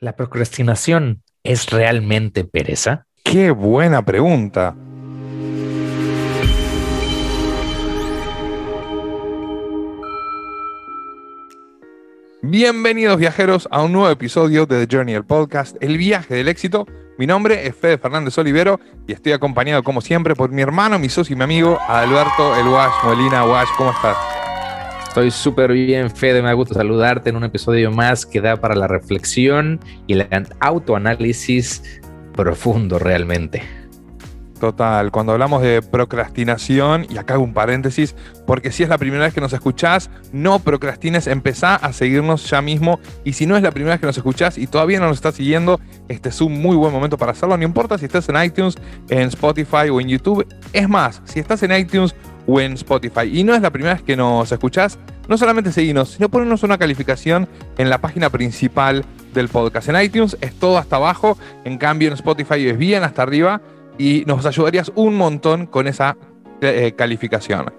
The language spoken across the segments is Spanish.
¿La procrastinación es realmente pereza? Qué buena pregunta. Bienvenidos viajeros a un nuevo episodio de The Journey, el podcast, el viaje del éxito. Mi nombre es Fede Fernández Olivero y estoy acompañado como siempre por mi hermano, mi socio y mi amigo Alberto El Wash Molina. Wash, ¿cómo estás? Estoy súper bien, Fede. Me gusta saludarte en un episodio más que da para la reflexión y el autoanálisis profundo realmente. Total, cuando hablamos de procrastinación, y acá hago un paréntesis, porque si es la primera vez que nos escuchás, no procrastines, empezá a seguirnos ya mismo. Y si no es la primera vez que nos escuchás y todavía no nos estás siguiendo, este es un muy buen momento para hacerlo. No importa si estás en iTunes, en Spotify o en YouTube. Es más, si estás en iTunes o en Spotify y no es la primera vez que nos escuchás, no solamente seguinos, sino ponernos una calificación en la página principal del podcast. En iTunes es todo hasta abajo, en cambio en Spotify es bien hasta arriba y nos ayudarías un montón con esa eh, calificación.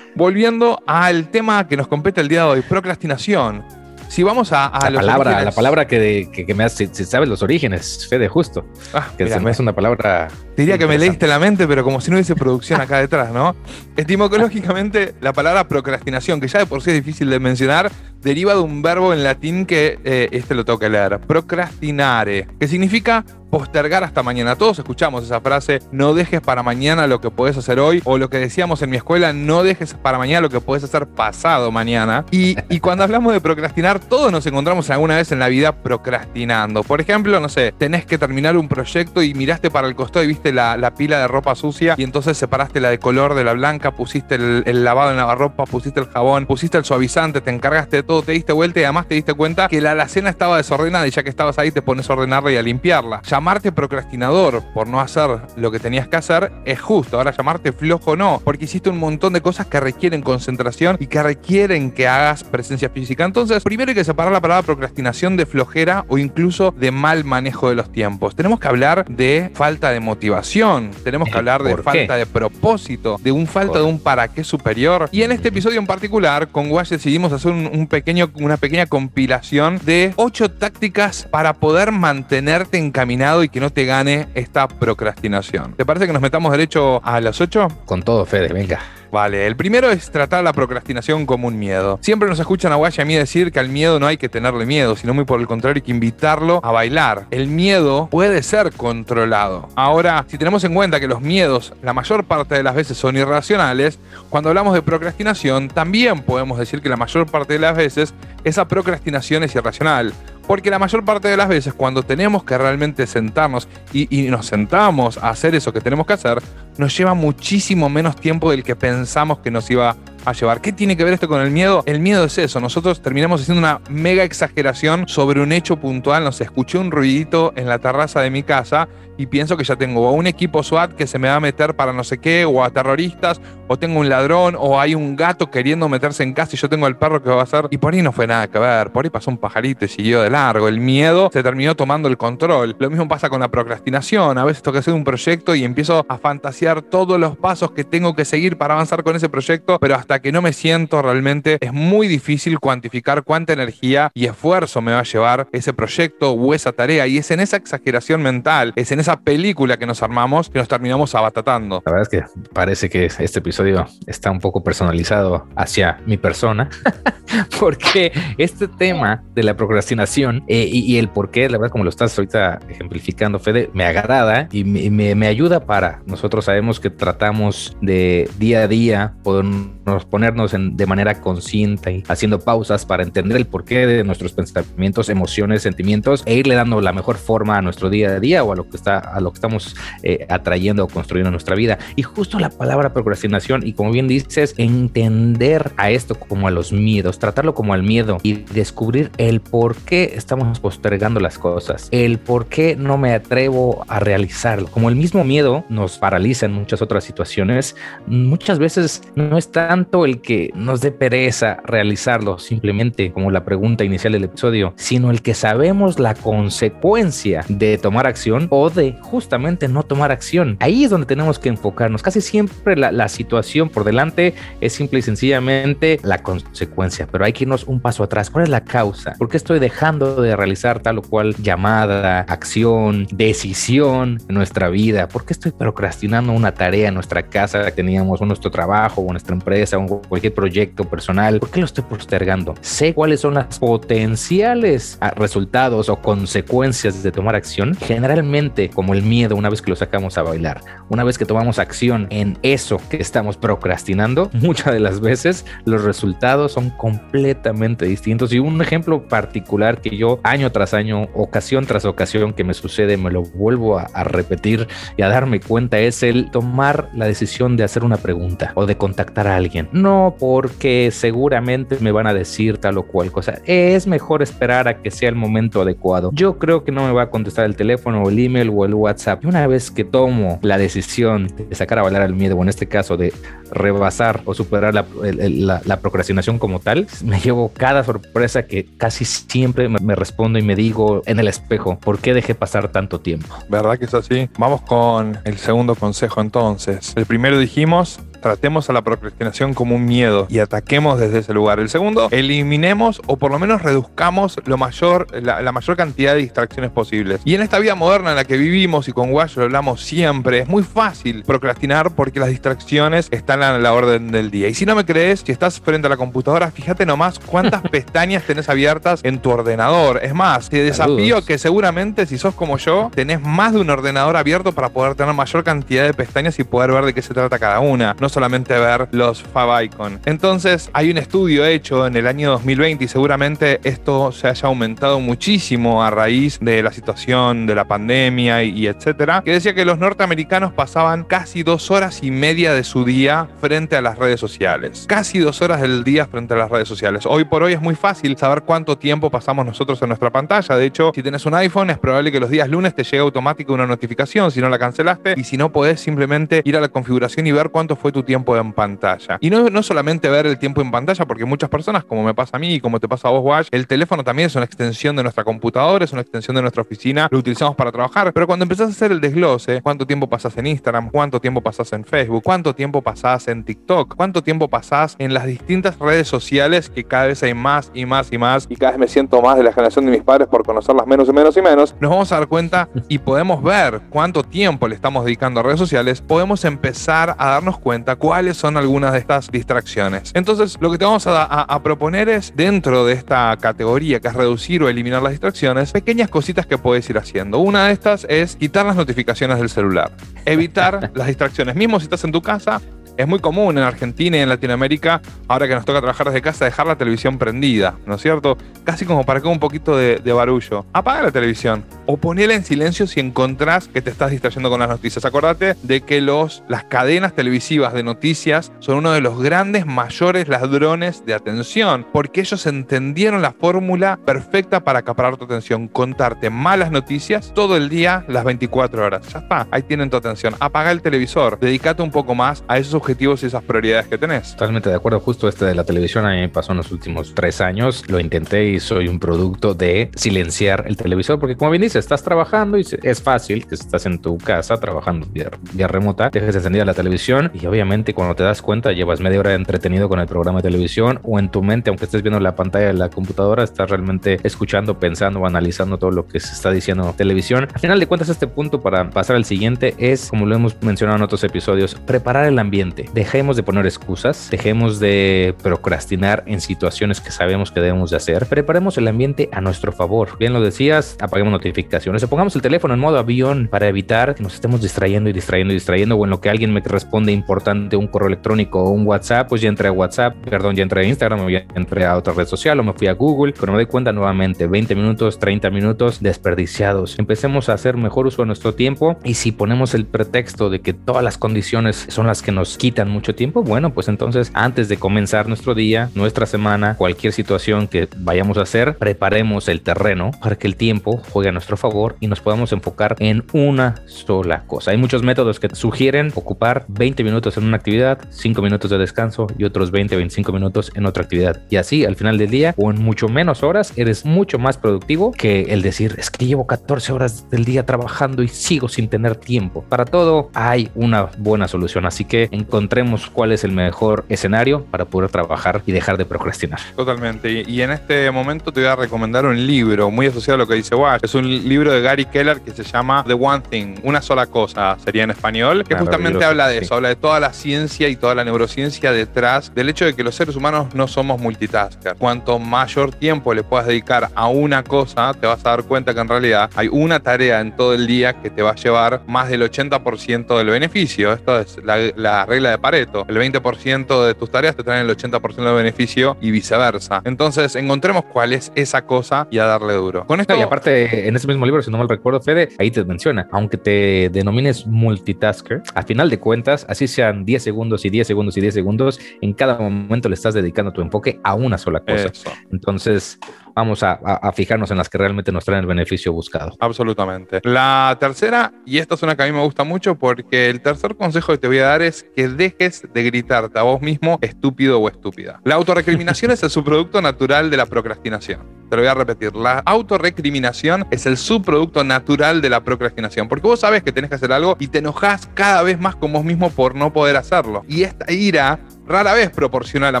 Volviendo al tema que nos compete el día de hoy, procrastinación. Si vamos a, la, palabra, la palabra que, que, me hace, si sabes los orígenes, Fede, justo. Ah, que se me es una palabra. Diría que me leíste la mente, pero como si no hubiese producción acá detrás, ¿no? Etimológicamente, la palabra procrastinación, que ya de por sí es difícil de mencionar, deriva de un verbo en latín que eh, este lo tengo que leer, procrastinare, que significa postergar hasta mañana. Todos escuchamos esa frase, no dejes para mañana lo que puedes hacer hoy, o lo que decíamos en mi escuela, no dejes para mañana lo que puedes hacer pasado mañana. Y, cuando hablamos de procrastinar, todos nos encontramos alguna vez en la vida procrastinando. Por ejemplo, no sé, tenés que terminar un proyecto y miraste para el costado y viste la, pila de ropa sucia y entonces separaste la de color de la blanca, pusiste el, el lavado en la ropa, pusiste el jabón, pusiste el suavizante, te encargaste de todo, te diste vuelta y además te diste cuenta que la alacena estaba desordenada y ya que estabas ahí te pones a ordenarla y a limpiarla llamarte procrastinador por no hacer lo que tenías que hacer es justo. Ahora llamarte flojo no, porque hiciste un montón de cosas que requieren concentración y que requieren que hagas presencia física. Entonces, primero hay que separar la palabra procrastinación de flojera o incluso de mal manejo de los tiempos. Tenemos que hablar de falta de motivación, tenemos que hablar de falta de propósito, de un falta de un para qué superior. Y en este episodio en particular, con Wash decidimos hacer un, pequeño, una pequeña compilación de ocho tácticas para poder mantenerte encaminado y que no te gane esta procrastinación. ¿Te parece que nos metamos derecho a las 8? Con todo, Fede, venga. Vale, el primero es tratar la procrastinación como un miedo. Siempre nos escuchan a Guay y a mí decir que al miedo no hay que tenerle miedo, sino muy por el contrario hay que invitarlo a bailar. El miedo puede ser controlado. Ahora, si tenemos en cuenta que los miedos la mayor parte de las veces son irracionales, cuando hablamos de procrastinación también podemos decir que la mayor parte de las veces esa procrastinación es irracional. Porque la mayor parte de las veces cuando tenemos que realmente sentarnos y, nos sentamos a hacer eso que tenemos que hacer, nos lleva muchísimo menos tiempo del que pensamos que nos iba a llevar. ¿Qué tiene que ver esto con el miedo? El miedo es eso. Nosotros terminamos haciendo una mega exageración sobre un hecho puntual. Nos escuché un ruidito en la terraza de mi casa y pienso que ya tengo un equipo SWAT que se me va a meter para no sé qué, o a terroristas, o tengo un ladrón, o hay un gato queriendo meterse en casa y yo tengo el perro que va a hacer. Y por ahí no fue nada que ver, por ahí pasó un pajarito y siguió de largo. El miedo se terminó tomando el control. Lo mismo pasa con la procrastinación. A veces tengo que hacer un proyecto y empiezo a fantasear todos los pasos que tengo que seguir para avanzar con ese proyecto, pero hasta que no me siento realmente es muy difícil cuantificar cuánta energía y esfuerzo me va a llevar ese proyecto o esa tarea. Y es en esa exageración mental, es en esa película que nos armamos que nos terminamos abatatando. La verdad es que parece que este episodio está un poco personalizado hacia mi persona, porque este tema de la procrastinación eh, y, el por qué, la verdad, como lo estás ahorita ejemplificando, Fede, me agrada y me, me ayuda para nosotros sabemos que tratamos de día a día podernos ponernos en, de manera consciente y haciendo pausas para entender el porqué de nuestros pensamientos, emociones, sentimientos e irle dando la mejor forma a nuestro día a día o a lo que está a lo que estamos eh, atrayendo o construyendo en nuestra vida. Y justo la palabra procrastinación y como bien dices, entender a esto como a los miedos, tratarlo como al miedo y descubrir el por qué estamos postergando las cosas, el por qué no me atrevo a realizarlo. Como el mismo miedo nos paraliza en muchas otras situaciones, muchas veces no es tanto tanto el que nos dé pereza realizarlo, simplemente como la pregunta inicial del episodio, sino el que sabemos la consecuencia de tomar acción o de justamente no tomar acción. Ahí es donde tenemos que enfocarnos. Casi siempre la, la situación por delante es simple y sencillamente la consecuencia, pero hay que irnos un paso atrás. ¿Cuál es la causa? ¿Por qué estoy dejando de realizar tal o cual llamada, acción, decisión en nuestra vida? ¿Por qué estoy procrastinando una tarea en nuestra casa que teníamos, o nuestro trabajo, o nuestra empresa, o cualquier proyecto personal? ¿Por qué lo estoy postergando? Sé cuáles son las potenciales ah, resultados o consecuencias de tomar acción. Generalmente, como el miedo, una vez que lo sacamos a bailar, una vez que tomamos acción en eso que estamos procrastinando, muchas de las veces los resultados son completamente distintos. Y un ejemplo particular que yo año tras año, ocasión tras ocasión que me sucede, me lo vuelvo a, a repetir y a darme cuenta es el tomar la decisión de hacer una pregunta o de contactar a alguien. No porque seguramente me van a decir tal o cual cosa. Es mejor esperar a que sea el momento adecuado. Yo creo que no me va a contestar el teléfono o el email o el WhatsApp. Y una vez que tomo la decisión de sacar a bailar el miedo, o en este caso de rebasar o superar la, la, la procrastinación como tal, me llevo cada sorpresa que casi siempre me, me respondo y me digo en el espejo, ¿por qué dejé pasar tanto tiempo? ¿Verdad que es así? Vamos con el segundo consejo entonces. El primero dijimos, tratemos a la procrastinación como un miedo y ataquemos desde ese lugar. El segundo, eliminemos o por lo menos reduzcamos lo mayor, la, la mayor cantidad de distracciones posibles. Y en esta vida moderna en la que vivimos y con Guayo lo hablamos siempre, es muy fácil procrastinar porque las distracciones están a la orden del día. Y si no me crees, si estás frente a la computadora, fíjate nomás cuántas pestañas tenés abiertas en tu ordenador. Es más, te desafío que seguramente si sos como yo, tenés más de un ordenador abierto para poder tener mayor cantidad de pestañas y poder ver de qué se trata cada una. Solamente ver los Fab Icon. Entonces, hay un estudio hecho en el año 2020 y seguramente esto se haya aumentado muchísimo a raíz de la situación de la pandemia y, etcétera, que decía que los norteamericanos pasaban casi dos horas y media de su día frente a las redes sociales. Casi dos horas del día frente a las redes sociales. Hoy por hoy es muy fácil saber cuánto tiempo pasamos nosotros en nuestra pantalla. De hecho, si tenés un iPhone, es probable que los días lunes te llegue automático una notificación si no la cancelaste y si no podés simplemente ir a la configuración y ver cuánto fue tu tiempo en pantalla. Y no, no solamente ver el tiempo en pantalla, porque muchas personas, como me pasa a mí y como te pasa a vos, Wash, el teléfono también es una extensión de nuestra computadora, es una extensión de nuestra oficina, lo utilizamos para trabajar, pero cuando empezás a hacer el desglose, cuánto tiempo pasás en Instagram, cuánto tiempo pasás en Facebook, cuánto tiempo pasás en TikTok, cuánto tiempo pasás en las distintas redes sociales que cada vez hay más y más y más, y cada vez me siento más de la generación de mis padres por conocerlas menos y menos y menos, nos vamos a dar cuenta y podemos ver cuánto tiempo le estamos dedicando a redes sociales, podemos empezar a darnos cuenta cuáles son algunas de estas distracciones. Entonces, lo que te vamos a, a- a proponer es, dentro de esta categoría que es reducir o eliminar las distracciones, pequeñas cositas que puedes ir haciendo. Una de estas es quitar las notificaciones del celular. Evitar las distracciones. Mismo si estás en tu casa, es muy común en Argentina y en Latinoamérica, ahora que nos toca trabajar desde casa, dejar la televisión prendida, ¿no es cierto? Casi como para que un poquito de, de barullo. Apaga la televisión o ponela en silencio si encontrás que te estás distrayendo con las noticias. Acordate de que los, las cadenas televisivas de noticias son uno de los grandes, mayores ladrones de atención, porque ellos entendieron la fórmula perfecta para acaparar tu atención, contarte malas noticias todo el día, las 24 horas. Ya está, ahí tienen tu atención. Apaga el televisor, dedícate un poco más a esos objetivos y esas prioridades que tenés. Totalmente de acuerdo. Justo este de la televisión a mí me pasó en los últimos tres años. Lo intenté y soy un producto de silenciar el televisor, porque como bien dices, estás trabajando y es fácil que estás en tu casa trabajando vía, remota, dejes encendida la televisión y obviamente cuando te das cuenta llevas media hora entretenido con el programa de televisión o en tu mente, aunque estés viendo la pantalla de la computadora, estás realmente escuchando, pensando o analizando todo lo que se está diciendo en televisión. Al final de cuentas, este punto para pasar al siguiente es, como lo hemos mencionado en otros episodios, preparar el ambiente. Dejemos de poner excusas, dejemos de procrastinar en situaciones que sabemos que debemos de hacer. Preparemos el ambiente a nuestro favor. Bien lo decías, apaguemos notificaciones o pongamos el teléfono en modo avión para evitar que nos estemos distrayendo y distrayendo y distrayendo o en lo que alguien me responde importante, un correo electrónico o un WhatsApp, pues ya entré a WhatsApp, perdón, ya entré a Instagram o ya entré a otra red social o me fui a Google. Cuando me doy cuenta nuevamente, 20 minutos, 30 minutos desperdiciados. Empecemos a hacer mejor uso de nuestro tiempo y si ponemos el pretexto de que todas las condiciones son las que nos quitan mucho tiempo, bueno, pues entonces antes de comenzar nuestro día, nuestra semana, cualquier situación que vayamos a hacer, preparemos el terreno para que el tiempo juegue a nuestro favor y nos podamos enfocar en una sola cosa. Hay muchos métodos que sugieren ocupar 20 minutos en una actividad, 5 minutos de descanso y otros 20, 25 minutos en otra actividad. Y así al final del día o en mucho menos horas eres mucho más productivo que el decir es que llevo 14 horas del día trabajando y sigo sin tener tiempo. Para todo hay una buena solución, así que encontremos cuál es el mejor escenario para poder trabajar y dejar de procrastinar. Totalmente. Y en este momento te voy a recomendar un libro muy asociado a lo que dice Wash. Es un libro de Gary Keller que se llama The One Thing, una sola cosa, sería en español, que justamente habla de eso, habla de toda la ciencia y toda la neurociencia detrás del hecho de que los seres humanos no somos multitaskers. Cuanto mayor tiempo le puedas dedicar a una cosa, te vas a dar cuenta que en realidad hay una tarea en todo el día que te va a llevar más del 80% del beneficio. Esto es la, regla de Pareto. El 20% de tus tareas te traen el 80% del beneficio y viceversa. Entonces, encontremos cuál es esa cosa y a darle duro. Con esto. Y aparte, en ese mismo libro, si no mal recuerdo, Fede, ahí te menciona, aunque te denomines multitasker, a final de cuentas, así sean 10 segundos y 10 segundos y 10 segundos, en cada momento le estás dedicando tu enfoque a una sola cosa. Entonces, vamos a, fijarnos en las que realmente nos traen el beneficio buscado. Absolutamente. La tercera, y esta es una que a mí me gusta mucho porque el tercer consejo que te voy a dar es que dejes de gritarte a vos mismo estúpido o estúpida. La autorrecriminación es el subproducto natural de la procrastinación. Te lo voy a repetir. La autorrecriminación es el subproducto natural de la procrastinación. Porque vos sabes que tenés que hacer algo y te enojas cada vez más con vos mismo por no poder hacerlo. Y esta ira rara vez proporciona la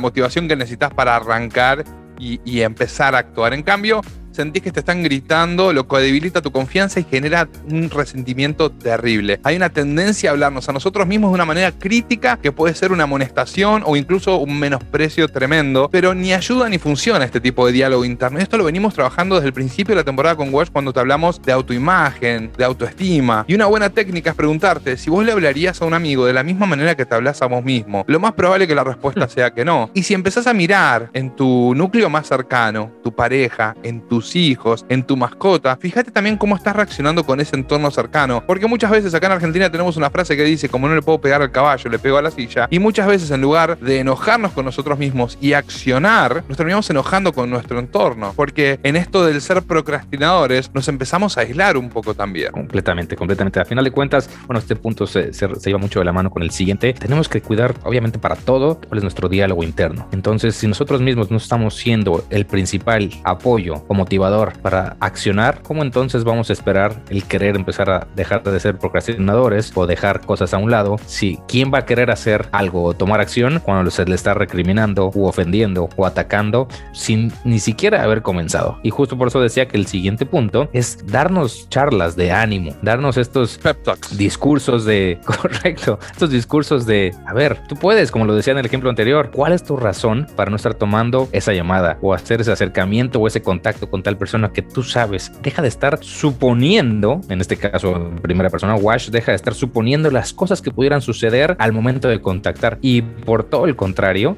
motivación que necesitas para arrancar y, empezar a actuar. En cambio, sentís que te están gritando, lo que debilita tu confianza y genera un resentimiento terrible. Hay una tendencia a hablarnos a nosotros mismos de una manera crítica que puede ser una amonestación o incluso un menosprecio tremendo, pero ni ayuda ni funciona este tipo de diálogo interno. Esto lo venimos trabajando desde el principio de la temporada con Wash cuando te hablamos de autoimagen, de autoestima. Y una buena técnica es preguntarte si vos le hablarías a un amigo de la misma manera que te hablas a vos mismo. Lo más probable es que la respuesta sea que no. Y si empezás a mirar en tu núcleo más cercano, tu pareja, en tus hijos, en tu mascota, fíjate también cómo estás reaccionando con ese entorno cercano. Porque muchas veces acá en Argentina tenemos una frase que dice, como no le puedo pegar al caballo, le pego a la silla. Y muchas veces en lugar de enojarnos con nosotros mismos y accionar, nos terminamos enojando con nuestro entorno. Porque en esto del ser procrastinadores nos empezamos a aislar un poco también. Completamente, completamente. A final de cuentas, bueno, este punto se, se, se lleva mucho de la mano con el siguiente. Tenemos que cuidar, obviamente, para todo, cuál es nuestro diálogo interno. Entonces, si nosotros mismos no estamos siendo el principal apoyo o motivación, para accionar, ¿cómo entonces vamos a esperar el querer empezar a dejar de ser procrastinadores o dejar cosas a un lado? Si quién va a querer hacer algo o tomar acción cuando se le está recriminando u ofendiendo o atacando sin ni siquiera haber comenzado. Y justo por eso decía que el siguiente punto es darnos charlas de ánimo, darnos estos Pep talks. discursos de correcto, estos discursos de a ver, tú puedes, como lo decía en el ejemplo anterior, ¿cuál es tu razón para no estar tomando esa llamada o hacer ese acercamiento o ese contacto con tal persona que tú sabes. Deja de estar suponiendo, en este caso en primera persona, Wash, deja de estar suponiendo las cosas que pudieran suceder al momento de contactar. Y por todo el contrario,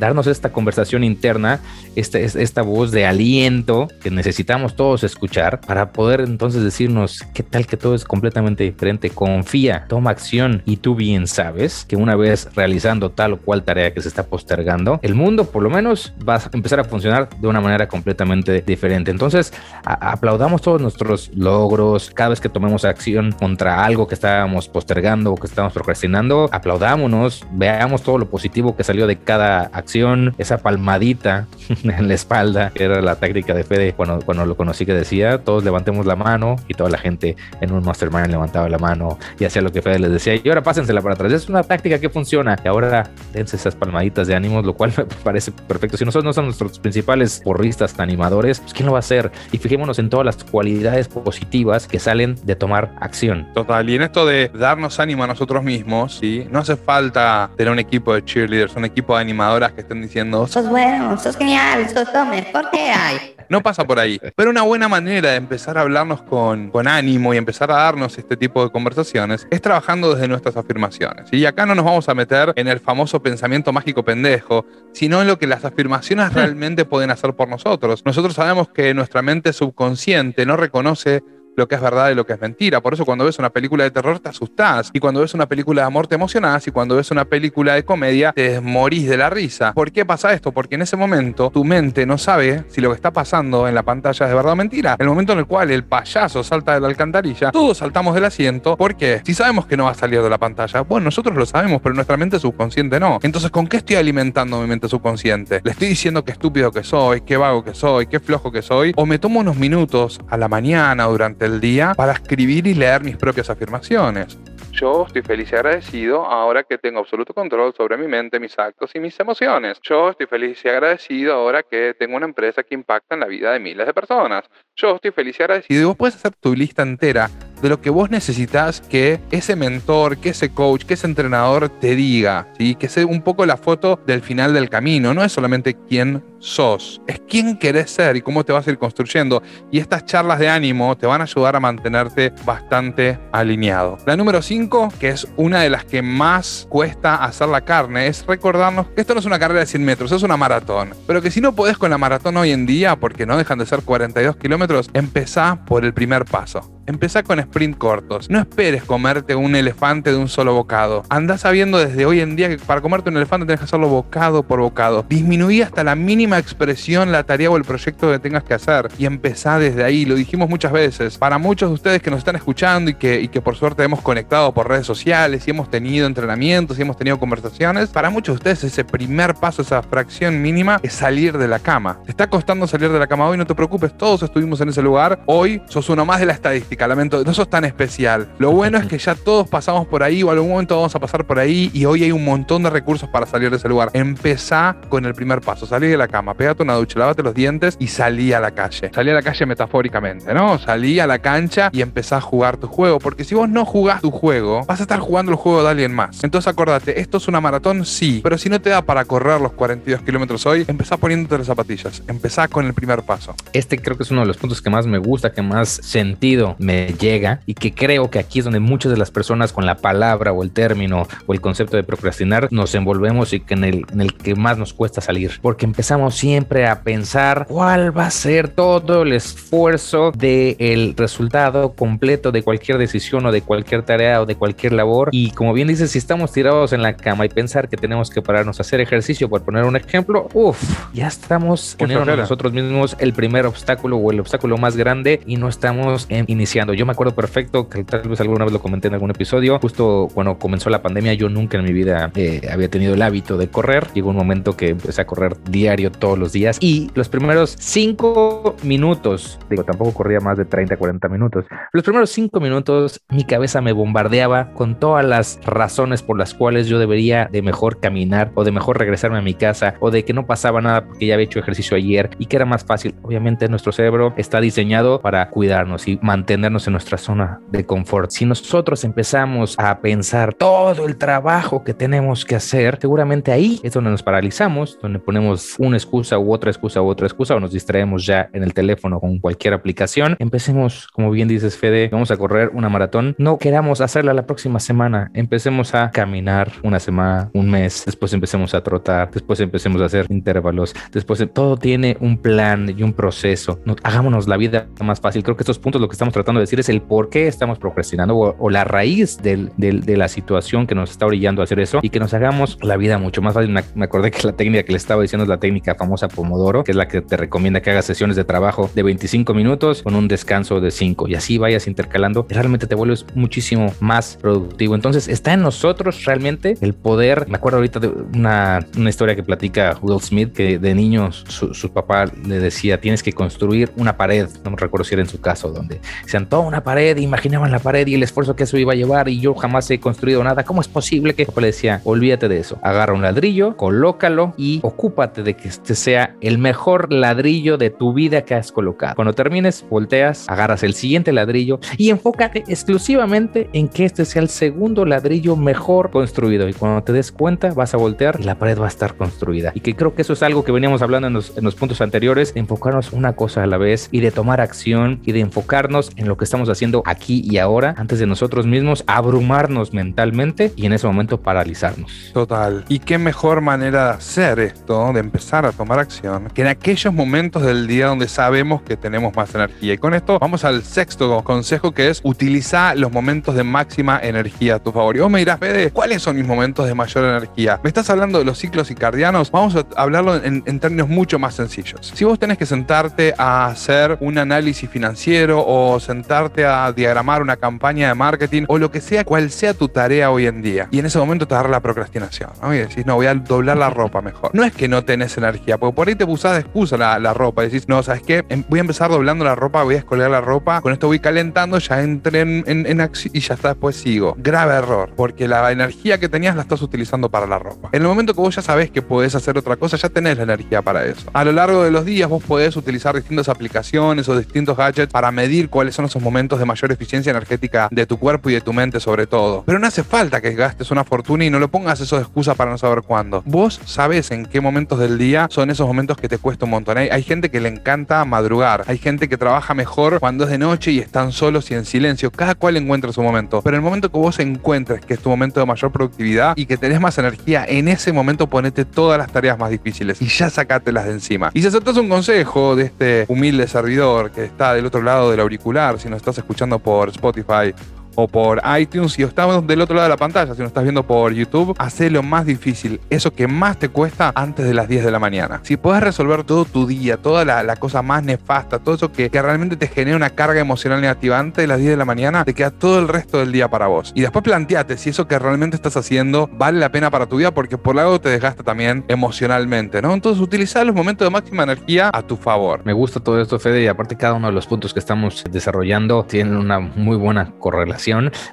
darnos esta conversación interna, esta, esta voz de aliento que necesitamos todos escuchar para poder entonces decirnos qué tal que todo es completamente diferente. Confía, toma acción y tú bien sabes que una vez realizando tal o cual tarea que se está postergando, el mundo por lo menos va a empezar a funcionar de una manera completamente diferente. Entonces, aplaudamos todos nuestros logros, cada vez que tomemos acción contra algo que estábamos postergando o que estábamos procrastinando, aplaudámonos, veamos todo lo positivo que salió de cada acción, esa palmadita en la espalda, era la táctica de Fede cuando, cuando lo conocí que decía, todos levantemos la mano y toda la gente en un mastermind levantaba la mano y hacía lo que Fede les decía y ahora pásensela para atrás. Es una táctica que funciona y ahora dense esas palmaditas de ánimos, lo cual me parece perfecto. Si nosotros no somos nuestros principales porristas, animadores, pues ¿quién lo va a hacer? Y fijémonos en todas las cualidades positivas que salen de tomar acción. Total, y en esto de darnos ánimo a nosotros mismos, ¿sí? no hace falta tener un equipo de cheerleaders, un equipo de animadoras que estén diciendo, sos bueno, sos genial, sos lo mejor que hay. No pasa por ahí. Pero una buena manera de empezar a hablarnos con, con ánimo y empezar a darnos este tipo de conversaciones es trabajando desde nuestras afirmaciones. Y acá no nos vamos a meter en el famoso pensamiento mágico pendejo, sino en lo que las afirmaciones realmente pueden hacer por nosotros. Nosotros sabemos que nuestra mente subconsciente no reconoce lo que es verdad y lo que es mentira. Por eso cuando ves una película de terror te asustás. Y cuando ves una película de amor te emocionás. Y cuando ves una película de comedia te morís de la risa. ¿Por qué pasa esto? Porque en ese momento tu mente no sabe si lo que está pasando en la pantalla es verdad o mentira. El momento en el cual el payaso salta de la alcantarilla, todos saltamos del asiento. ¿Por qué? Si sabemos que no va a salir de la pantalla, bueno, nosotros lo sabemos, pero nuestra mente subconsciente no. Entonces, ¿con qué estoy alimentando mi mente subconsciente? ¿Le estoy diciendo qué estúpido que soy, qué vago que soy, qué flojo que soy? ¿O me tomo unos minutos a la mañana durante el día para escribir y leer mis propias afirmaciones? Yo estoy feliz y agradecido ahora que tengo absoluto control sobre mi mente, mis actos y mis emociones. Yo estoy feliz y agradecido ahora que tengo una empresa que impacta en la vida de miles de personas. Yo estoy feliz y agradecido. Y vos puedes hacer tu lista entera de lo que vos necesitas que ese mentor, que ese coach, que ese entrenador te diga, ¿sí? que sea un poco la foto del final del camino, no es solamente quién sos, es quién querés ser y cómo te vas a ir construyendo. Y estas charlas de ánimo te van a ayudar a mantenerte bastante alineado. La número 5, que es una de las que más cuesta hacer la carne, es recordarnos que esto no es una carrera de 100 metros, es una maratón. Pero que si no podés con la maratón hoy en día, porque no dejan de ser 42 kilómetros, empezá por el primer paso. Empezá con sprint cortos. No esperes comerte un elefante de un solo bocado. Andá sabiendo desde hoy en día que para comerte un elefante tenés que hacerlo bocado por bocado. Disminuí hasta la expresión la tarea o el proyecto que tengas que hacer y empezá desde ahí. Lo dijimos muchas veces. Para muchos de ustedes que nos están escuchando y que, y que por suerte hemos conectado por redes sociales y hemos tenido entrenamientos y hemos tenido conversaciones, para muchos de ustedes ese primer paso, esa fracción mínima es salir de la cama. Te está costando salir de la cama hoy, no te preocupes, todos estuvimos en ese lugar. Hoy sos uno más de la estadística lamento, no sos tan especial. Lo bueno es que ya todos pasamos por ahí o algún momento vamos a pasar por ahí y hoy hay un montón de recursos para salir de ese lugar. Empezá con el primer paso, salí de la cama, pégate una ducha, lavate los dientes y salí a la calle. Salí a la calle metafóricamente, ¿no? Salí a la cancha y empezá a jugar tu juego, porque si vos no jugás tu juego, vas a estar jugando el juego de alguien más. Entonces acordate, esto es una maratón, sí, pero si no te da para correr los 42 kilómetros hoy, empezá poniéndote las zapatillas, empezá con el primer paso. Este creo que es uno de los puntos que más me gusta, que más sentido me llega y que creo que aquí es donde muchas de las personas con la palabra o el término o el concepto de procrastinar nos envolvemos y que en el, en el que más nos cuesta salir. Porque empezamos siempre a pensar cuál va a ser todo el esfuerzo del resultado completo de cualquier decisión o de cualquier tarea o de cualquier labor. Y como bien dices, si estamos tirados en la cama y pensar que tenemos que pararnos a hacer ejercicio, por poner un ejemplo, uff, ya estamos poniendo nosotros mismos el primer obstáculo o el obstáculo más grande y no estamos en, iniciando yo me acuerdo perfecto, que tal vez alguna vez lo comenté en algún episodio, justo cuando comenzó la pandemia, yo nunca en mi vida eh, había tenido el hábito de correr. Llegó un momento que empecé a correr diario todos los días y los primeros cinco minutos, digo, tampoco corría más de 30, 40 minutos, los primeros cinco minutos mi cabeza me bombardeaba con todas las razones por las cuales yo debería de mejor caminar o de mejor regresarme a mi casa o de que no pasaba nada porque ya había hecho ejercicio ayer y que era más fácil. Obviamente nuestro cerebro está diseñado para cuidarnos y mantener en nuestra zona de confort. Si nosotros empezamos a pensar todo el trabajo que tenemos que hacer, seguramente ahí es donde nos paralizamos, donde ponemos una excusa u otra excusa u otra excusa o nos distraemos ya en el teléfono con cualquier aplicación. Empecemos, como bien dices Fede, vamos a correr una maratón. No queramos hacerla la próxima semana. Empecemos a caminar una semana, un mes, después empecemos a trotar, después empecemos a hacer intervalos, después todo tiene un plan y un proceso. No, hagámonos la vida más fácil. Creo que estos puntos lo que estamos tratando decir es el por qué estamos procrastinando o, la raíz del, de la situación que nos está orillando a hacer eso y que nos hagamos la vida mucho más fácil. Me, acordé que la técnica que le estaba diciendo es la técnica famosa Pomodoro, que es la que te recomienda que hagas sesiones de trabajo de 25 minutos con un descanso de 5 y así vayas intercalando. Realmente te vuelves muchísimo más productivo. Entonces está en nosotros realmente el poder. Me acuerdo ahorita de una, una historia que platica Will Smith que de niños su, su papá le decía tienes que construir una pared. No me recuerdo si era en su caso donde se toda una pared, imaginaban la pared y el esfuerzo que eso iba a llevar y yo jamás he construido nada. ¿Cómo es posible que le decía, olvídate de eso? Agarra un ladrillo, colócalo y ocúpate de que este sea el mejor ladrillo de tu vida que has colocado. Cuando termines, volteas, agarras el siguiente ladrillo y enfócate exclusivamente en que este sea el segundo ladrillo mejor construido. Y cuando te des cuenta, vas a voltear y la pared va a estar construida. Y que creo que eso es algo que veníamos hablando en los, en los puntos anteriores, de enfocarnos una cosa a la vez y de tomar acción y de enfocarnos en lo que estamos haciendo aquí y ahora antes de nosotros mismos abrumarnos mentalmente y en ese momento paralizarnos. Total. ¿Y qué mejor manera de hacer esto, de empezar a tomar acción que en aquellos momentos del día donde sabemos que tenemos más energía. Y con esto vamos al sexto consejo que es utilizar los momentos de máxima energía a tu favor. Y vos me dirás, Fede, ¿cuáles son mis momentos de mayor energía? ¿Me estás hablando de los ciclos circadianos? Vamos a hablarlo en, en términos mucho más sencillos. Si vos tenés que sentarte a hacer un análisis financiero o sentarte a diagramar una campaña de marketing o lo que sea, cual sea tu tarea hoy en día, y en ese momento te agarra la procrastinación, ¿no? Y decís, no, voy a doblar la ropa mejor. No es que no tenés energía, porque por ahí te usás de excusa la, la ropa. Decís, no, ¿sabes qué? Em, voy a empezar doblando la ropa, voy a escolar la ropa, con esto voy calentando, ya entré en, en, en acción y ya está, después sigo. Grave error, porque la energía que tenías la estás utilizando para la ropa. En el momento que vos ya sabés que podés hacer otra cosa, ya tenés la energía para eso. A lo largo de los días vos podés utilizar distintas aplicaciones o distintos gadgets para medir cuáles son esos momentos de mayor eficiencia energética de tu cuerpo y de tu mente sobre todo. Pero no hace falta que gastes una fortuna y no lo pongas eso de excusa para no saber cuándo. Vos sabés en qué momentos del día son esos momentos que te cuesta un montón. Hay, hay gente que le encanta madrugar, hay gente que trabaja mejor cuando es de noche y están solos y en silencio. Cada cual encuentra su momento. Pero el momento que vos encuentres que es tu momento de mayor productividad y que tenés más energía, en ese momento ponete todas las tareas más difíciles y ya sacátelas de encima. Y si aceptas un consejo de este humilde servidor que está del otro lado del auricular, si nos estás escuchando por Spotify o por iTunes, si estamos del otro lado de la pantalla, si nos estás viendo por YouTube, hacé lo más difícil, eso que más te cuesta antes de las 10 de la mañana. Si puedes resolver todo tu día, toda la, cosa más nefasta, todo eso que, realmente te genera una carga emocional negativa antes de las 10 de la mañana, te queda todo el resto del día para vos. Y después planteate si eso que realmente estás haciendo vale la pena para tu vida, porque por algo te desgasta también emocionalmente, ¿no? Entonces utilizar los momentos de máxima energía a tu favor. Me gusta todo esto, Fede, y aparte cada uno de los puntos que estamos desarrollando tienen una muy buena correlación.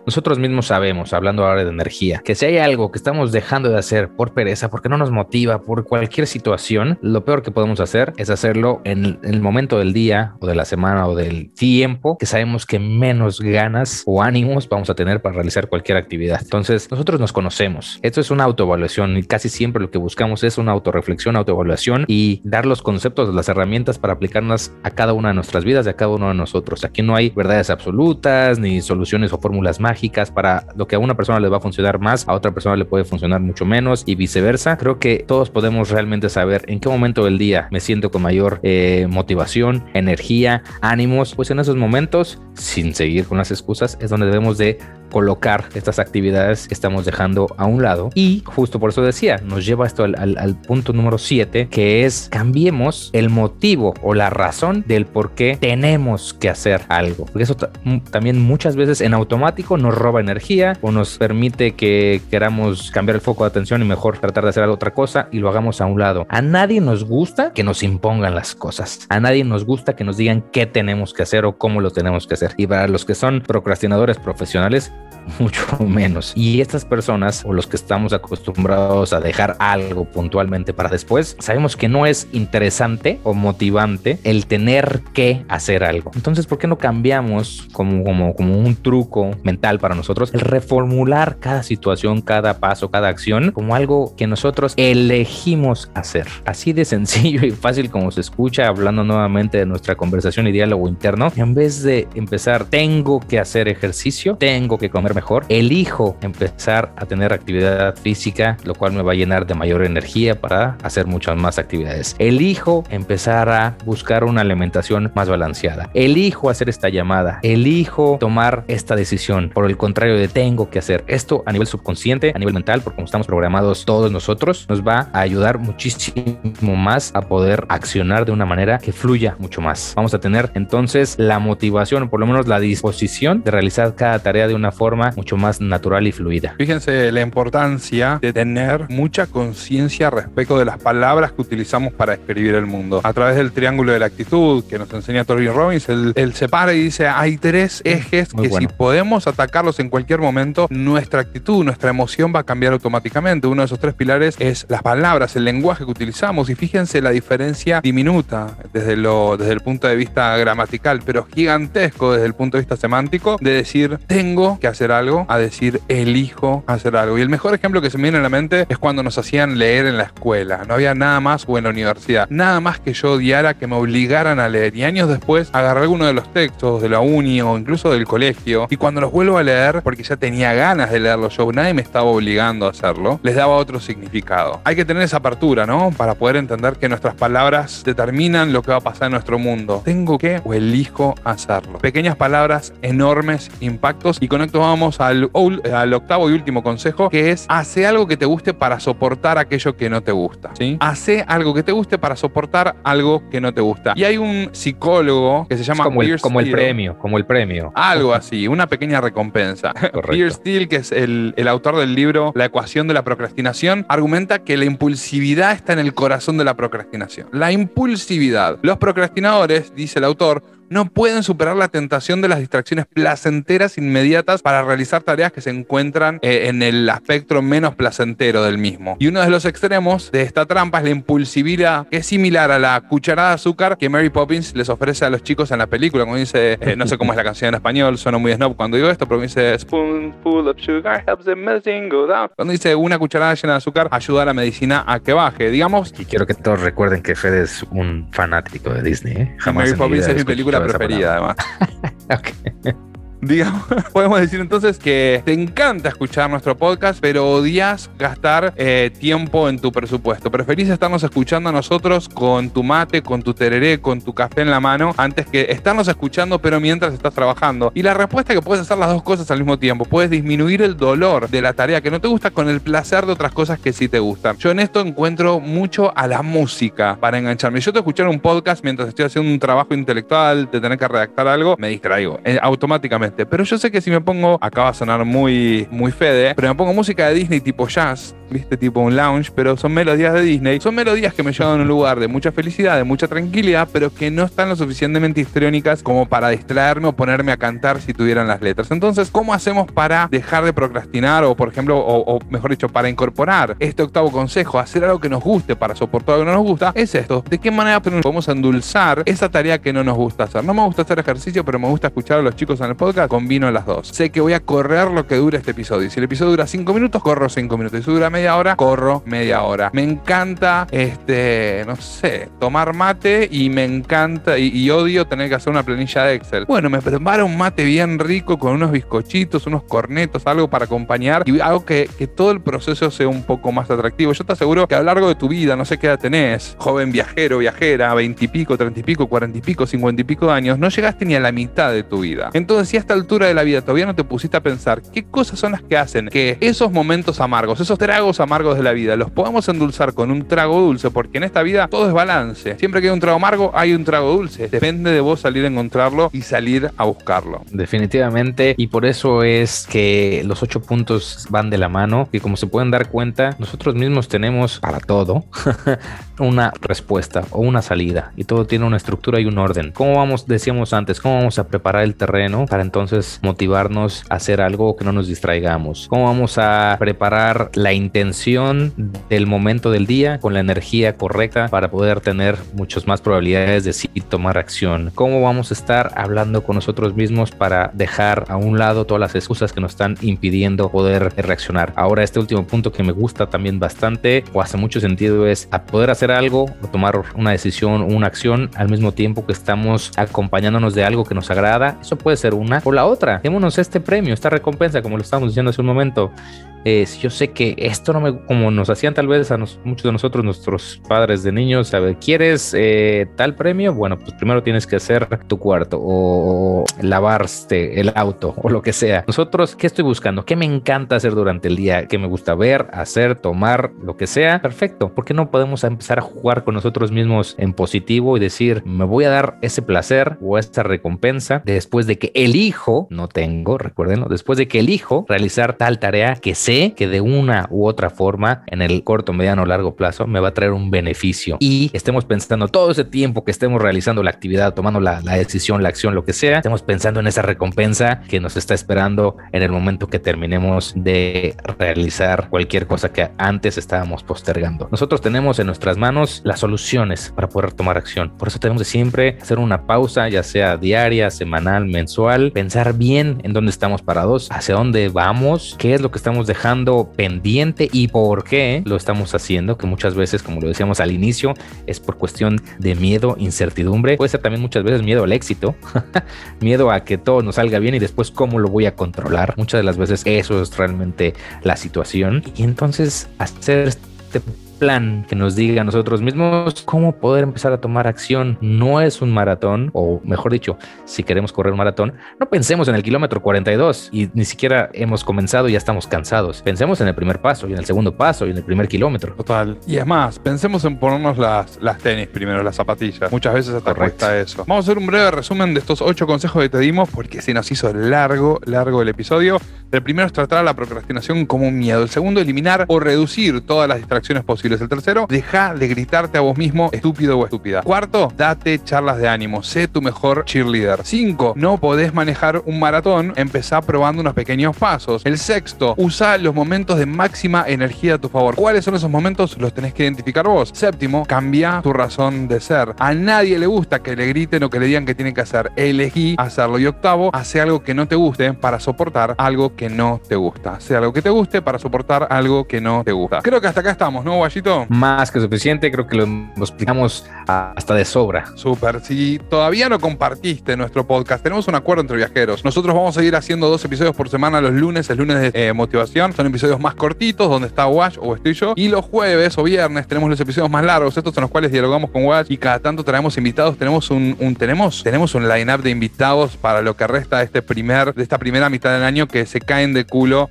Nosotros mismos sabemos, hablando ahora de energía, que si hay algo que estamos dejando de hacer por pereza, porque no nos motiva, por cualquier situación, lo peor que podemos hacer es hacerlo en el momento del día o de la semana o del tiempo que sabemos que menos ganas o ánimos vamos a tener para realizar cualquier actividad. Entonces, nosotros nos conocemos. Esto es una autoevaluación y casi siempre lo que buscamos es una autorreflexión, autoevaluación y dar los conceptos, las herramientas para aplicarlas a cada una de nuestras vidas, a cada uno de nosotros. Aquí no hay verdades absolutas ni soluciones fórmulas mágicas para lo que a una persona le va a funcionar más, a otra persona le puede funcionar mucho menos y viceversa. Creo que todos podemos realmente saber en qué momento del día me siento con mayor eh, motivación, energía, ánimos. Pues en esos momentos, sin seguir con las excusas, es donde debemos de colocar estas actividades que estamos dejando a un lado. Y justo por eso decía, nos lleva esto al, punto número 7, que es cambiemos el motivo o la razón del por qué tenemos que hacer algo. Porque eso también muchas veces en automático nos roba energía o nos permite que queramos cambiar el foco de atención y mejor tratar de hacer otra cosa y lo hagamos a un lado. A nadie nos gusta que nos impongan las cosas. A nadie nos gusta que nos digan qué tenemos que hacer o cómo lo tenemos que hacer. Y para los que son procrastinadores profesionales, mucho menos. Y estas personas o los que estamos acostumbrados a dejar algo puntualmente para después, sabemos que no es interesante o motivante el tener que hacer algo. Entonces, ¿por qué no cambiamos como, como, como un truco mental para nosotros el reformular cada situación, cada paso, cada acción como algo que nosotros elegimos hacer? Así de sencillo y fácil como se escucha hablando nuevamente de nuestra conversación y diálogo interno, en vez de empezar, tengo que hacer ejercicio, tengo que comer mejor, elijo empezar a tener actividad física, lo cual me va a llenar de mayor energía para hacer muchas más actividades. Elijo empezar a buscar una alimentación más balanceada. Elijo hacer esta llamada. Elijo tomar esta decisión. Por el contrario de tengo que hacer esto a nivel subconsciente, a nivel mental, porque como estamos programados todos nosotros, nos va a ayudar muchísimo más a poder accionar de una manera que fluya mucho más. Vamos a tener entonces la motivación, por lo menos la disposición de realizar cada tarea de una forma mucho más natural y fluida. Fíjense la importancia de tener mucha conciencia respecto de las palabras que utilizamos para escribir el mundo. A través del triángulo de la actitud que nos enseña Tony Robbins, él, él separa y dice, hay tres ejes Muy que bueno. si podemos atacarlos en cualquier momento, nuestra actitud, nuestra emoción va a cambiar automáticamente. Uno de esos tres pilares es las palabras, el lenguaje que utilizamos. Y fíjense la diferencia diminuta desde, lo, desde el punto de vista gramatical, pero gigantesco desde el punto de vista semántico, de decir, tengo que hacer algo, a decir, elijo hacer algo. Y el mejor ejemplo que se me viene a la mente es cuando nos hacían leer en la escuela. No había nada más, o en la universidad, nada más que yo odiara que me obligaran a leer. Y años después agarré alguno de los textos de la uni o incluso del colegio. Y cuando los vuelvo a leer, porque ya tenía ganas de leerlos yo, nadie me estaba obligando a hacerlo, les daba otro significado. Hay que tener esa apertura, ¿no? Para poder entender que nuestras palabras determinan lo que va a pasar en nuestro mundo. ¿Tengo que o elijo hacerlo? Pequeñas palabras, enormes impactos. Y con vamos al, al octavo y último consejo, que es hace algo que te guste para soportar aquello que no te gusta. ¿sí? Hace algo que te guste para soportar algo que no te gusta. Y hay un psicólogo que se llama como, el, como el, premio, como el premio. Algo así, una pequeña recompensa. Pierre Steele, que es el, el autor del libro La ecuación de la procrastinación, argumenta que la impulsividad está en el corazón de la procrastinación. La impulsividad. Los procrastinadores, dice el autor, no pueden superar la tentación de las distracciones placenteras inmediatas para realizar tareas que se encuentran eh, en el espectro menos placentero del mismo. Y uno de los extremos de esta trampa es la impulsividad, que es similar a la cucharada de azúcar que Mary Poppins les ofrece a los chicos en la película. Como dice, eh, no sé cómo es la canción en español, suena muy snob cuando digo esto, pero dice Spoonful of sugar helps the medicine go down. Cuando dice una cucharada llena de azúcar ayuda a la medicina a que baje, digamos. Y quiero que todos recuerden que Fede es un fanático de Disney. ¿eh? Jamás Mary Poppins es mi película preferida, además. okay. Digamos, podemos decir entonces que te encanta escuchar nuestro podcast, pero odias gastar eh, tiempo en tu presupuesto. Preferís estarnos escuchando a nosotros con tu mate, con tu tereré, con tu café en la mano, antes que estarnos escuchando, pero mientras estás trabajando. Y la respuesta es que puedes hacer las dos cosas al mismo tiempo. Puedes disminuir el dolor de la tarea que no te gusta con el placer de otras cosas que sí te gustan. Yo en esto encuentro mucho a la música para engancharme. Yo te escuchar un podcast mientras estoy haciendo un trabajo intelectual, de tener que redactar algo, me distraigo eh, automáticamente pero yo sé que si me pongo, acá va a sonar muy, muy fede, pero me pongo música de Disney tipo jazz, viste, tipo un lounge, pero son melodías de Disney. Son melodías que me llevan a un lugar de mucha felicidad, de mucha tranquilidad, pero que no están lo suficientemente histriónicas como para distraerme o ponerme a cantar si tuvieran las letras. Entonces, ¿cómo hacemos para dejar de procrastinar o, por ejemplo, o, mejor dicho, para incorporar este octavo consejo, hacer algo que nos guste para soportar algo que no nos gusta? Es esto. ¿De qué manera podemos endulzar esa tarea que no nos gusta hacer? No me gusta hacer ejercicio, pero me gusta escuchar a los chicos en el podcast. Combino las dos. Sé que voy a correr lo que dure este episodio. Si el episodio dura 5 minutos, corro 5 minutos. Y si dura media hora, corro media hora. Me encanta, este, no sé, tomar mate y me encanta y, odio tener que hacer una planilla de Excel. Bueno, me preparo un mate bien rico con unos bizcochitos, unos cornetos, algo para acompañar y hago que, todo el proceso sea un poco más atractivo. Yo te aseguro que a lo largo de tu vida, no sé qué edad tenés, joven viajero, viajera, 20 y pico, 30 y pico, 40 y pico, 50 y pico de años, no llegaste ni a la mitad de tu vida. Entonces, si a esta altura de la vida todavía no te pusiste a pensar qué cosas son las que hacen que esos momentos amargos, esos tragos amargos, de la vida los podemos endulzar con un trago dulce, porque en esta vida todo es balance. Siempre que hay un trago amargo, hay un trago dulce. Depende de vos salir a encontrarlo y salir a buscarlo. Definitivamente, y por eso es que los ocho puntos van de la mano, y como se pueden dar cuenta, nosotros mismos tenemos para todo una respuesta o una salida, y todo tiene una estructura y un orden. ¿Cómo vamos, decíamos antes, cómo vamos a preparar el terreno para entonces motivarnos a hacer algo que no nos distraigamos? ¿Cómo vamos a preparar la intención? del momento del día con la energía correcta para poder tener muchas más probabilidades de sí tomar acción. ¿Cómo vamos a estar hablando con nosotros mismos para dejar a un lado todas las excusas que nos están impidiendo poder reaccionar? Ahora este último punto que me gusta también bastante o hace mucho sentido es a poder hacer algo o tomar una decisión o una acción al mismo tiempo que estamos acompañándonos de algo que nos agrada. Eso puede ser una o la otra. Démonos este premio, esta recompensa, como lo estamos diciendo hace un momento. Eh, yo sé que esto no me, como nos hacían tal vez a muchos de nosotros, nuestros padres de niños, ¿sabes? ¿quieres eh, tal premio? Bueno, pues primero tienes que hacer tu cuarto o, lavarte el auto o lo que sea. Nosotros, ¿qué estoy buscando? ¿Qué me encanta hacer durante el día? ¿Qué me gusta ver, hacer, tomar, lo que sea? Perfecto. ¿Por qué no podemos empezar a jugar con nosotros mismos en positivo y decir, me voy a dar ese placer o esa recompensa después de que elijo, no tengo, recuérdenlo, después de que elijo realizar tal tarea que que de una u otra forma en el corto, mediano o largo plazo me va a traer un beneficio y estemos pensando todo ese tiempo que estemos realizando la actividad, tomando la, decisión, la acción, lo que sea, estemos pensando en esa recompensa que nos está esperando en el momento que terminemos de realizar cualquier cosa que antes estábamos postergando. Nosotros tenemos en nuestras manos las soluciones para poder tomar acción. Por eso tenemos que siempre hacer una pausa, ya sea diaria, semanal, mensual, pensar bien en dónde estamos parados, hacia dónde vamos, qué es lo que estamos dejando dejando pendiente y por qué lo estamos haciendo, que muchas veces, como lo decíamos al inicio, es por cuestión de miedo, incertidumbre, puede ser también muchas veces miedo al éxito, miedo a que todo nos salga bien y después cómo lo voy a controlar. Muchas de las veces eso es realmente la situación y entonces hacer este plan que nos diga a nosotros mismos cómo poder empezar a tomar acción. No es un maratón, o mejor dicho, si queremos correr un maratón, no pensemos en el kilómetro 42 y ni siquiera hemos comenzado y ya estamos cansados. Pensemos en el primer paso y en el segundo paso y en el primer kilómetro. Total. Y es más, pensemos en ponernos las, las tenis primero, las zapatillas. Muchas veces hasta cuesta eso. Vamos a hacer un breve resumen de estos ocho consejos que te dimos porque se nos hizo largo, largo el episodio. El primero es tratar a la procrastinación como un miedo. El segundo, eliminar o reducir todas las distracciones posibles. El tercero, deja de gritarte a vos mismo estúpido o estúpida. Cuarto, date charlas de ánimo. Sé tu mejor cheerleader. Cinco, no podés manejar un maratón. Empezá probando unos pequeños pasos. El sexto, usa los momentos de máxima energía a tu favor. ¿Cuáles son esos momentos? Los tenés que identificar vos. Séptimo, cambia tu razón de ser. A nadie le gusta que le griten o que le digan que tiene que hacer. Elegí hacerlo. Y octavo, hace algo que no te guste para soportar algo que no te gusta. Sea algo que te guste para soportar algo que no te gusta. Creo que hasta acá estamos, ¿no, Guayito? Más que suficiente, creo que lo, explicamos hasta de sobra. Súper. Si todavía no compartiste nuestro podcast, tenemos un acuerdo entre viajeros. Nosotros vamos a ir haciendo dos episodios por semana los lunes, el lunes de eh, motivación. Son episodios más cortitos, donde está Wash o estoy yo. Y los jueves o viernes tenemos los episodios más largos, estos en los cuales dialogamos con Wash y cada tanto traemos invitados. Tenemos un, un tenemos, tenemos un line-up de invitados para lo que resta de este primer, de esta primera mitad del año que se caen de culo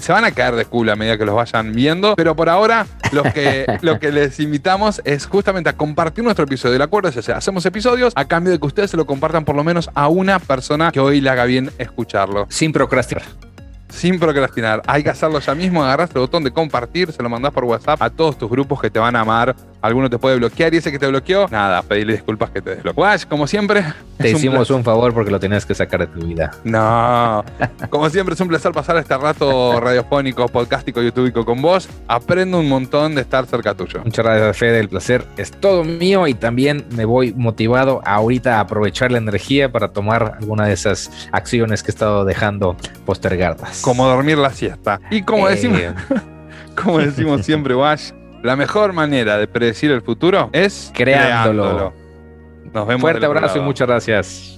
se van a caer de culo a medida que los vayan viendo, pero por ahora lo que, lo que les invitamos es justamente a compartir nuestro episodio. El acuerdo es hacemos episodios a cambio de que ustedes se lo compartan por lo menos a una persona que hoy le haga bien escucharlo. Sin procrastinar. Sin procrastinar. Hay que hacerlo ya mismo, agarras el botón de compartir, se lo mandás por WhatsApp a todos tus grupos que te van a amar alguno te puede bloquear y ese que te bloqueó, nada, pedirle disculpas que te desbloqueó. Wash, como siempre. Te hicimos un, favor porque lo tenías que sacar de tu vida. No. Como siempre, es un placer pasar este rato radiofónico, podcástico, youtubeico con vos. Aprendo un montón de estar cerca tuyo. Muchas gracias, Fede. El placer es todo mío y también me voy motivado ahorita a aprovechar la energía para tomar alguna de esas acciones que he estado dejando postergadas. Como dormir la siesta. Y como decimos, como decimos siempre, Wash, la mejor manera de predecir el futuro es creándolo. Nos vemos. Fuerte abrazo y muchas gracias.